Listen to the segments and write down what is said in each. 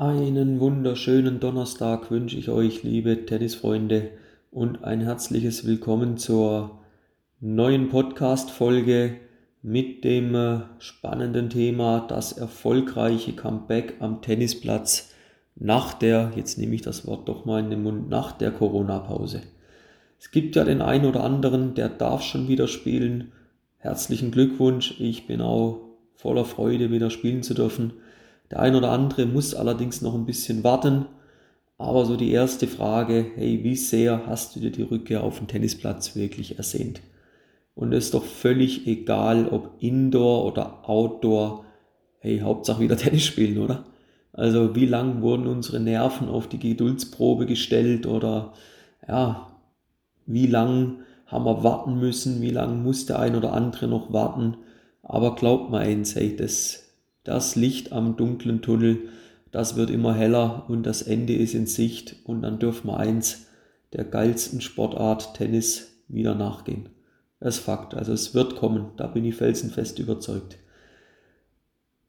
Einen wunderschönen Donnerstag wünsche ich euch, liebe Tennisfreunde, und ein herzliches Willkommen zur neuen Podcast-Folge mit dem äh, spannenden Thema das erfolgreiche Comeback am Tennisplatz nach der, jetzt nehme ich das Wort doch mal in den Mund, nach der Corona-Pause. Es gibt ja den einen oder anderen, der darf schon wieder spielen. Herzlichen Glückwunsch, ich bin auch voller Freude, wieder spielen zu dürfen. Der ein oder andere muss allerdings noch ein bisschen warten. Aber so die erste Frage, hey, wie sehr hast du dir die Rückkehr auf den Tennisplatz wirklich ersehnt? Und es ist doch völlig egal, ob Indoor oder Outdoor, hey, Hauptsache wieder Tennis spielen, oder? Also wie lang wurden unsere Nerven auf die Geduldsprobe gestellt oder ja, wie lang haben wir warten müssen, wie lang muss der ein oder andere noch warten. Aber glaubt mir eins, hey, das das Licht am dunklen Tunnel, das wird immer heller und das Ende ist in Sicht und dann dürfen wir eins der geilsten Sportart Tennis wieder nachgehen. Das ist Fakt, also es wird kommen, da bin ich felsenfest überzeugt.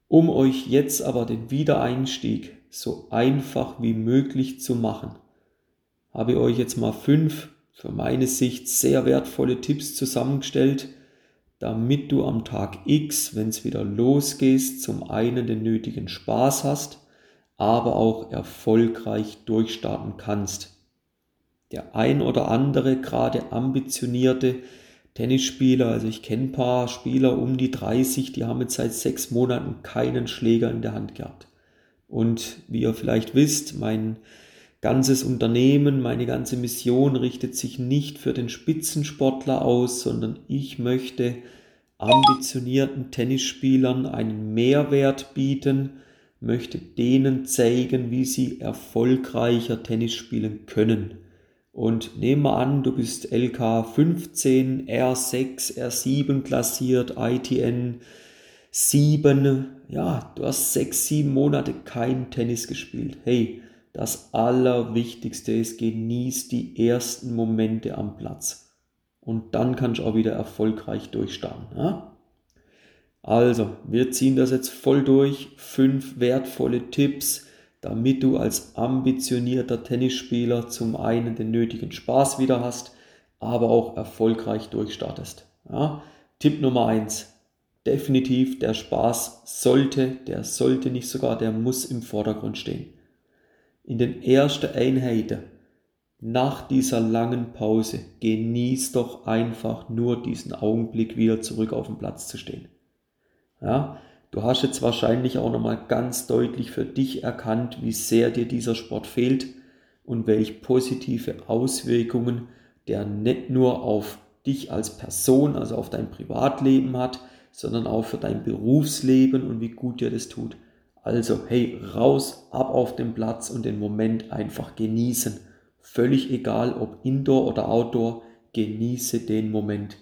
Um euch jetzt aber den Wiedereinstieg so einfach wie möglich zu machen, habe ich euch jetzt mal fünf für meine Sicht sehr wertvolle Tipps zusammengestellt, damit du am Tag X, wenn es wieder losgehst, zum einen den nötigen Spaß hast, aber auch erfolgreich durchstarten kannst. Der ein oder andere, gerade ambitionierte Tennisspieler, also ich kenne ein paar Spieler um die 30, die haben jetzt seit sechs Monaten keinen Schläger in der Hand gehabt. Und wie ihr vielleicht wisst, mein ganzes Unternehmen, meine ganze Mission richtet sich nicht für den Spitzensportler aus, sondern ich möchte ambitionierten Tennisspielern einen Mehrwert bieten, möchte denen zeigen, wie sie erfolgreicher Tennis spielen können. Und nehmen wir an, du bist LK 15, R6, R7 klassiert, ITN 7. Ja, du hast sechs, sieben Monate kein Tennis gespielt. Hey, das Allerwichtigste ist, genieß die ersten Momente am Platz. Und dann kannst du auch wieder erfolgreich durchstarten. Ja? Also, wir ziehen das jetzt voll durch. Fünf wertvolle Tipps, damit du als ambitionierter Tennisspieler zum einen den nötigen Spaß wieder hast, aber auch erfolgreich durchstartest. Ja? Tipp Nummer eins: Definitiv der Spaß sollte, der sollte nicht sogar, der muss im Vordergrund stehen in den ersten Einheiten nach dieser langen Pause genieß doch einfach nur diesen Augenblick wieder zurück auf den Platz zu stehen. Ja, du hast jetzt wahrscheinlich auch nochmal ganz deutlich für dich erkannt, wie sehr dir dieser Sport fehlt und welche positive Auswirkungen der nicht nur auf dich als Person, also auf dein Privatleben hat, sondern auch für dein Berufsleben und wie gut dir das tut. Also, hey, raus, ab auf den Platz und den Moment einfach genießen. Völlig egal, ob Indoor oder Outdoor, genieße den Moment.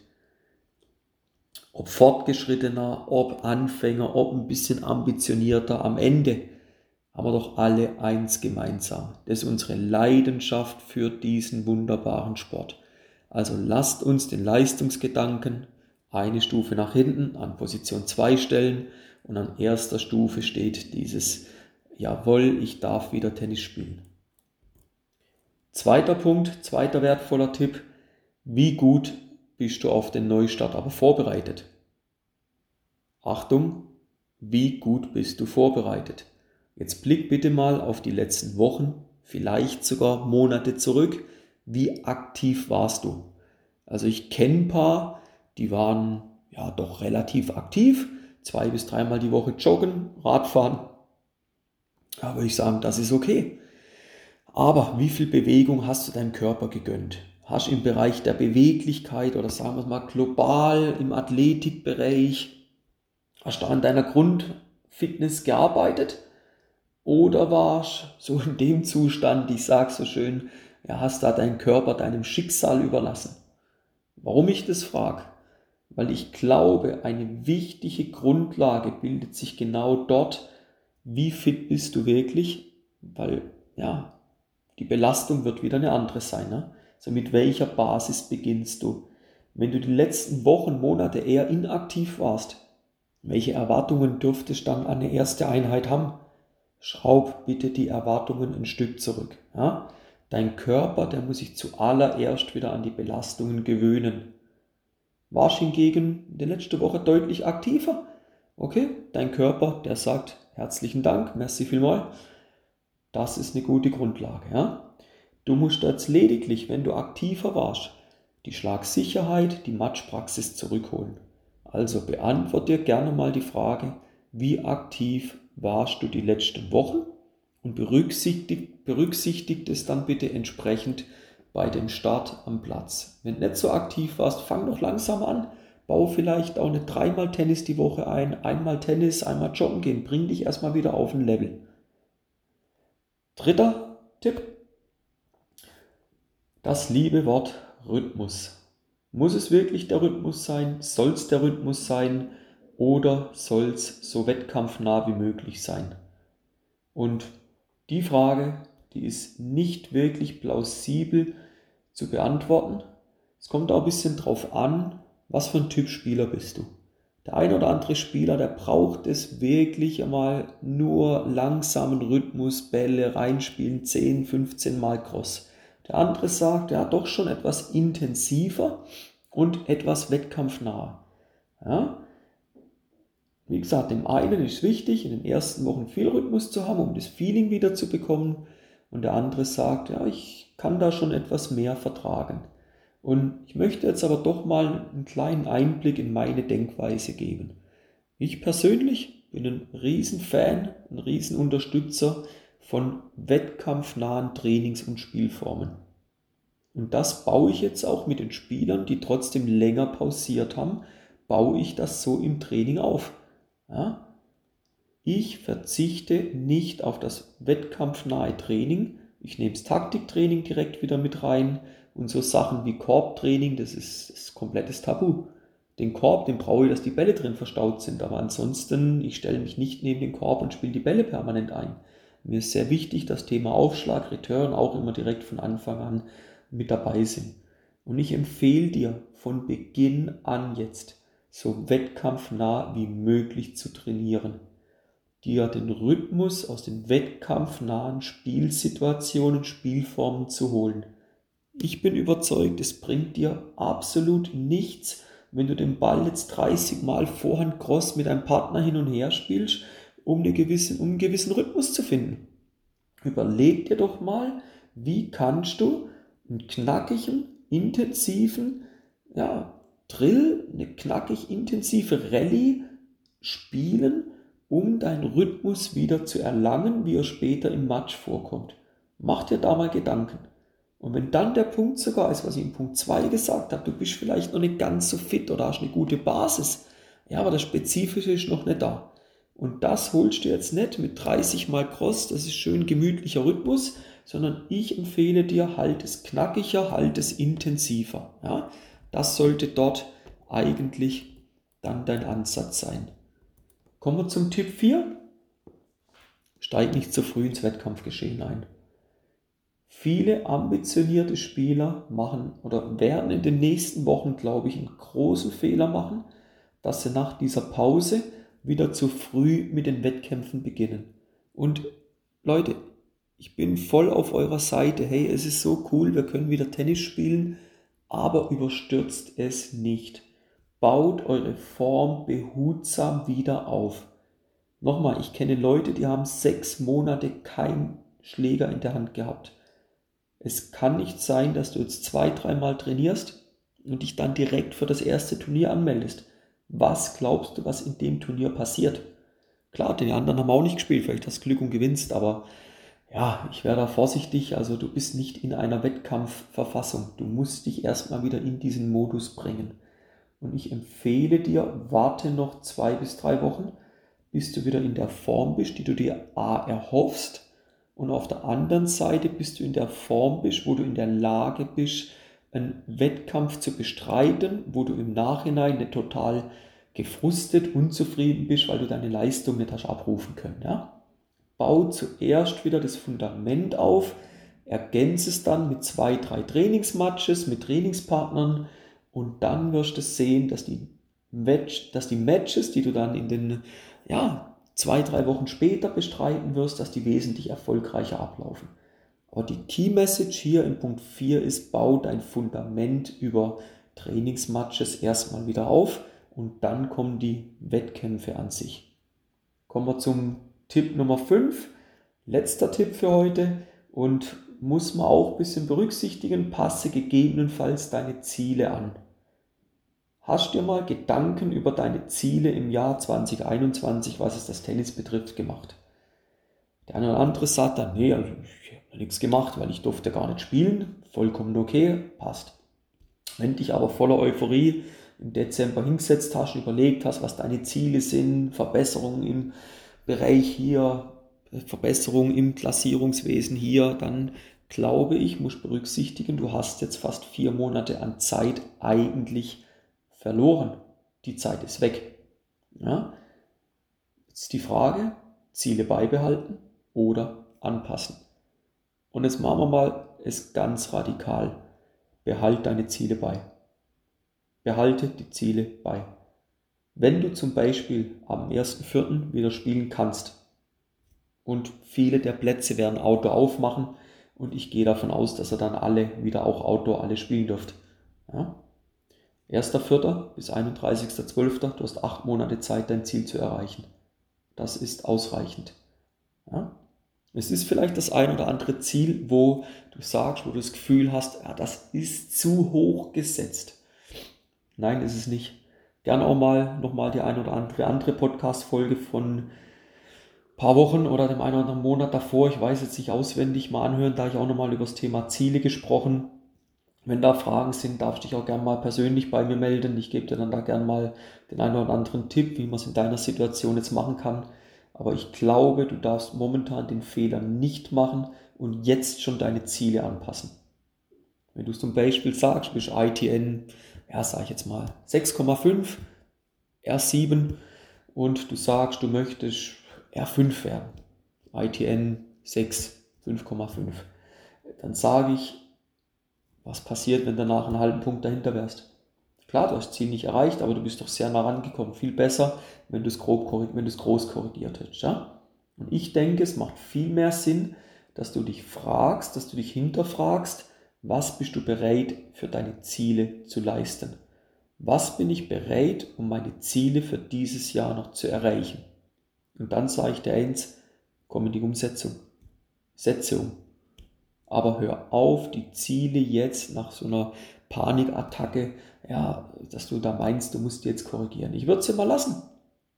Ob fortgeschrittener, ob Anfänger, ob ein bisschen ambitionierter, am Ende haben wir doch alle eins gemeinsam. Das ist unsere Leidenschaft für diesen wunderbaren Sport. Also lasst uns den Leistungsgedanken eine Stufe nach hinten an Position 2 stellen und an erster Stufe steht dieses Jawohl, ich darf wieder Tennis spielen. Zweiter Punkt, zweiter wertvoller Tipp, wie gut bist du auf den Neustart aber vorbereitet? Achtung, wie gut bist du vorbereitet? Jetzt blick bitte mal auf die letzten Wochen, vielleicht sogar Monate zurück. Wie aktiv warst du? Also ich kenne ein paar, die waren ja doch relativ aktiv, zwei bis dreimal die Woche joggen, Radfahren. Da würde ich sagen, das ist okay. Aber wie viel Bewegung hast du deinem Körper gegönnt? Hast du im Bereich der Beweglichkeit oder sagen wir mal global im Athletikbereich, hast du an deiner Grundfitness gearbeitet? Oder warst du so in dem Zustand, ich sage so schön, ja, hast da deinen Körper deinem Schicksal überlassen? Warum ich das frage? Weil ich glaube, eine wichtige Grundlage bildet sich genau dort, wie fit bist du wirklich, weil ja, die Belastung wird wieder eine andere sein. Ne? Also mit welcher Basis beginnst du? Wenn du die letzten Wochen, Monate eher inaktiv warst, welche Erwartungen dürftest du dann an eine erste Einheit haben? schraub bitte die Erwartungen ein Stück zurück. Ja? Dein Körper, der muss sich zuallererst wieder an die Belastungen gewöhnen. Warst hingegen in der letzten Woche deutlich aktiver. Okay, dein Körper, der sagt herzlichen Dank, merci vielmal. Das ist eine gute Grundlage. Ja? Du musst jetzt lediglich, wenn du aktiver warst, die Schlagsicherheit, die Matchpraxis zurückholen. Also beantworte dir gerne mal die Frage, wie aktiv warst du die letzten Wochen und berücksichtigt, berücksichtigt es dann bitte entsprechend bei dem Start am Platz. Wenn du nicht so aktiv warst, fang doch langsam an. Bau vielleicht auch eine dreimal Tennis die Woche ein, einmal Tennis, einmal joggen gehen. Bring dich erstmal wieder auf ein Level. Dritter Tipp. Das liebe Wort Rhythmus. Muss es wirklich der Rhythmus sein? Soll es der Rhythmus sein? Oder soll es so wettkampfnah wie möglich sein? Und die Frage, die ist nicht wirklich plausibel zu beantworten. Es kommt auch ein bisschen drauf an, was für ein Typ Spieler bist du. Der ein oder andere Spieler, der braucht es wirklich einmal nur langsamen Rhythmus, Bälle reinspielen, 10, 15 Mal Cross. Der andere sagt, ja, doch schon etwas intensiver und etwas wettkampfnah. Ja? Wie gesagt, dem einen ist wichtig, in den ersten Wochen viel Rhythmus zu haben, um das Feeling wieder zu bekommen. Und der andere sagt, ja, ich kann da schon etwas mehr vertragen. Und ich möchte jetzt aber doch mal einen kleinen Einblick in meine Denkweise geben. Ich persönlich bin ein Riesenfan, ein Riesenunterstützer von wettkampfnahen Trainings- und Spielformen. Und das baue ich jetzt auch mit den Spielern, die trotzdem länger pausiert haben, baue ich das so im Training auf. Ja? Ich verzichte nicht auf das wettkampfnahe Training. Ich nehme das Taktiktraining direkt wieder mit rein und so Sachen wie Korbtraining, das ist, ist komplettes Tabu. Den Korb, den brauche ich, dass die Bälle drin verstaut sind, aber ansonsten, ich stelle mich nicht neben den Korb und spiele die Bälle permanent ein. Mir ist sehr wichtig, das Thema Aufschlag, Return auch immer direkt von Anfang an mit dabei sind. Und ich empfehle dir von Beginn an jetzt so wettkampfnah wie möglich zu trainieren, dir den Rhythmus aus den wettkampfnahen Spielsituationen, Spielformen zu holen. Ich bin überzeugt, es bringt dir absolut nichts, wenn du den Ball jetzt 30 Mal Vorhand Cross mit einem Partner hin und her spielst, um, eine gewisse, um einen gewissen Rhythmus zu finden. Überleg dir doch mal, wie kannst du einen knackigen, intensiven ja, Drill, eine knackig intensive Rallye spielen, um deinen Rhythmus wieder zu erlangen, wie er später im Match vorkommt. Mach dir da mal Gedanken. Und wenn dann der Punkt sogar ist, was ich in Punkt 2 gesagt habe, du bist vielleicht noch nicht ganz so fit oder hast eine gute Basis, ja, aber das Spezifische ist noch nicht da. Und das holst du jetzt nicht mit 30 mal Cross, das ist schön gemütlicher Rhythmus, sondern ich empfehle dir, halt es knackiger, halt es intensiver. Ja? Das sollte dort eigentlich dann dein Ansatz sein. Kommen wir zum Tipp 4. Steig nicht zu früh ins Wettkampfgeschehen ein. Viele ambitionierte Spieler machen oder werden in den nächsten Wochen, glaube ich, einen großen Fehler machen, dass sie nach dieser Pause wieder zu früh mit den Wettkämpfen beginnen. Und Leute, ich bin voll auf eurer Seite. Hey, es ist so cool, wir können wieder Tennis spielen, aber überstürzt es nicht. Baut eure Form behutsam wieder auf. Nochmal, ich kenne Leute, die haben sechs Monate keinen Schläger in der Hand gehabt. Es kann nicht sein, dass du jetzt zwei, dreimal trainierst und dich dann direkt für das erste Turnier anmeldest. Was glaubst du, was in dem Turnier passiert? Klar, die anderen haben auch nicht gespielt, vielleicht hast du Glück und gewinnst, aber ja, ich wäre da vorsichtig. Also du bist nicht in einer Wettkampfverfassung. Du musst dich erstmal wieder in diesen Modus bringen. Und ich empfehle dir, warte noch zwei bis drei Wochen, bis du wieder in der Form bist, die du dir A erhoffst. Und auf der anderen Seite bist du in der Form bist, wo du in der Lage bist, einen Wettkampf zu bestreiten, wo du im Nachhinein nicht total gefrustet, unzufrieden bist, weil du deine Leistung nicht hast abrufen können. Ja? bau zuerst wieder das Fundament auf, ergänze es dann mit zwei, drei Trainingsmatches, mit Trainingspartnern und dann wirst du sehen, dass die, Match, dass die Matches, die du dann in den ja, zwei, drei Wochen später bestreiten wirst, dass die wesentlich erfolgreicher ablaufen. Aber die Key Message hier in Punkt 4 ist, bau dein Fundament über Trainingsmatches erstmal wieder auf und dann kommen die Wettkämpfe an sich. Kommen wir zum Tipp Nummer 5, letzter Tipp für heute und muss man auch ein bisschen berücksichtigen, passe gegebenenfalls deine Ziele an. Hast du dir mal Gedanken über deine Ziele im Jahr 2021, was es das Tennis betrifft, gemacht? Der eine oder andere sagt dann, nee, also ich habe nichts gemacht, weil ich durfte gar nicht spielen. Vollkommen okay, passt. Wenn dich aber voller Euphorie im Dezember hingesetzt hast überlegt hast, was deine Ziele sind, Verbesserungen im Bereich hier, Verbesserungen im Klassierungswesen hier, dann glaube ich, muss berücksichtigen, du hast jetzt fast vier Monate an Zeit eigentlich verloren. Die Zeit ist weg. Ja? Jetzt die Frage, Ziele beibehalten oder anpassen. Und jetzt machen wir mal es ganz radikal. Behalt deine Ziele bei. Behalte die Ziele bei. Wenn du zum Beispiel am 1.4. wieder spielen kannst und viele der Plätze werden Outdoor aufmachen und ich gehe davon aus, dass ihr dann alle wieder auch Outdoor alle spielen dürft. Ja? 1.4. bis 31.12. Du hast acht Monate Zeit, dein Ziel zu erreichen. Das ist ausreichend. Ja? Es ist vielleicht das ein oder andere Ziel, wo du sagst, wo du das Gefühl hast, ja, das ist zu hoch gesetzt. Nein, ist es nicht. Gern auch mal nochmal die ein oder andere andere Podcast-Folge von paar Wochen oder dem einen oder anderen Monat davor, ich weiß jetzt nicht auswendig, mal anhören, da ich auch nochmal über das Thema Ziele gesprochen wenn da Fragen sind, darfst du dich auch gerne mal persönlich bei mir melden. Ich gebe dir dann da gerne mal den einen oder anderen Tipp, wie man es in deiner Situation jetzt machen kann. Aber ich glaube, du darfst momentan den Fehler nicht machen und jetzt schon deine Ziele anpassen. Wenn du zum Beispiel sagst, du bist ITN, ja, sag ich jetzt mal 6,5, R7 und du sagst, du möchtest R5 werden, ITN 6, 5,5, dann sage ich, was passiert, wenn du danach einen halben Punkt dahinter wärst. Klar, du hast das Ziel nicht erreicht, aber du bist doch sehr nah rangekommen. Viel besser, wenn du es, grob, wenn du es groß korrigiert hättest. Ja? Und ich denke, es macht viel mehr Sinn, dass du dich fragst, dass du dich hinterfragst, was bist du bereit für deine Ziele zu leisten? Was bin ich bereit, um meine Ziele für dieses Jahr noch zu erreichen? Und dann sage ich dir eins, komm in die Umsetzung. Setze um. Aber hör auf, die Ziele jetzt nach so einer Panikattacke, ja, dass du da meinst, du musst jetzt korrigieren. Ich würde sie mal lassen.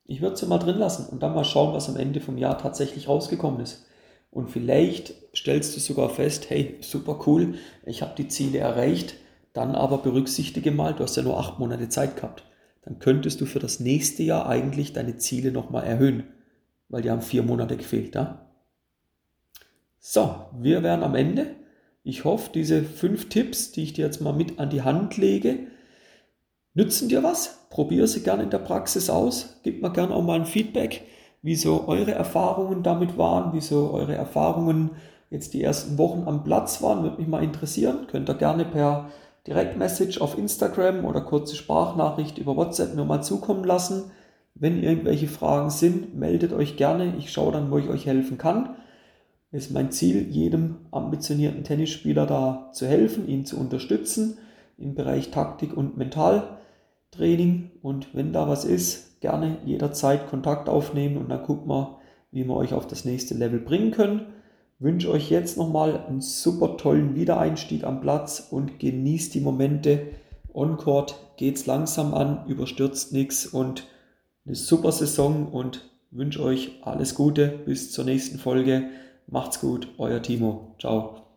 Ich würde sie mal drin lassen und dann mal schauen, was am Ende vom Jahr tatsächlich rausgekommen ist. Und vielleicht stellst du sogar fest, hey, super cool, ich habe die Ziele erreicht, dann aber berücksichtige mal, du hast ja nur acht Monate Zeit gehabt. Dann könntest du für das nächste Jahr eigentlich deine Ziele nochmal erhöhen, weil die haben vier Monate gefehlt. Ja? So, wir wären am Ende. Ich hoffe, diese fünf Tipps, die ich dir jetzt mal mit an die Hand lege, nützen dir was. Probier sie gerne in der Praxis aus. Gib mir gerne auch mal ein Feedback, wie so eure Erfahrungen damit waren, wie so eure Erfahrungen jetzt die ersten Wochen am Platz waren. Würde mich mal interessieren. Könnt ihr gerne per Direktmessage auf Instagram oder kurze Sprachnachricht über WhatsApp mir mal zukommen lassen. Wenn irgendwelche Fragen sind, meldet euch gerne. Ich schaue dann, wo ich euch helfen kann ist mein Ziel, jedem ambitionierten Tennisspieler da zu helfen, ihn zu unterstützen im Bereich Taktik und Mentaltraining. Und wenn da was ist, gerne jederzeit Kontakt aufnehmen und dann gucken wir, wie wir euch auf das nächste Level bringen können. wünsche euch jetzt nochmal einen super tollen Wiedereinstieg am Platz und genießt die Momente. On-Court geht's langsam an, überstürzt nichts und eine super Saison und wünsche euch alles Gute bis zur nächsten Folge. Macht's gut, euer Timo. Ciao.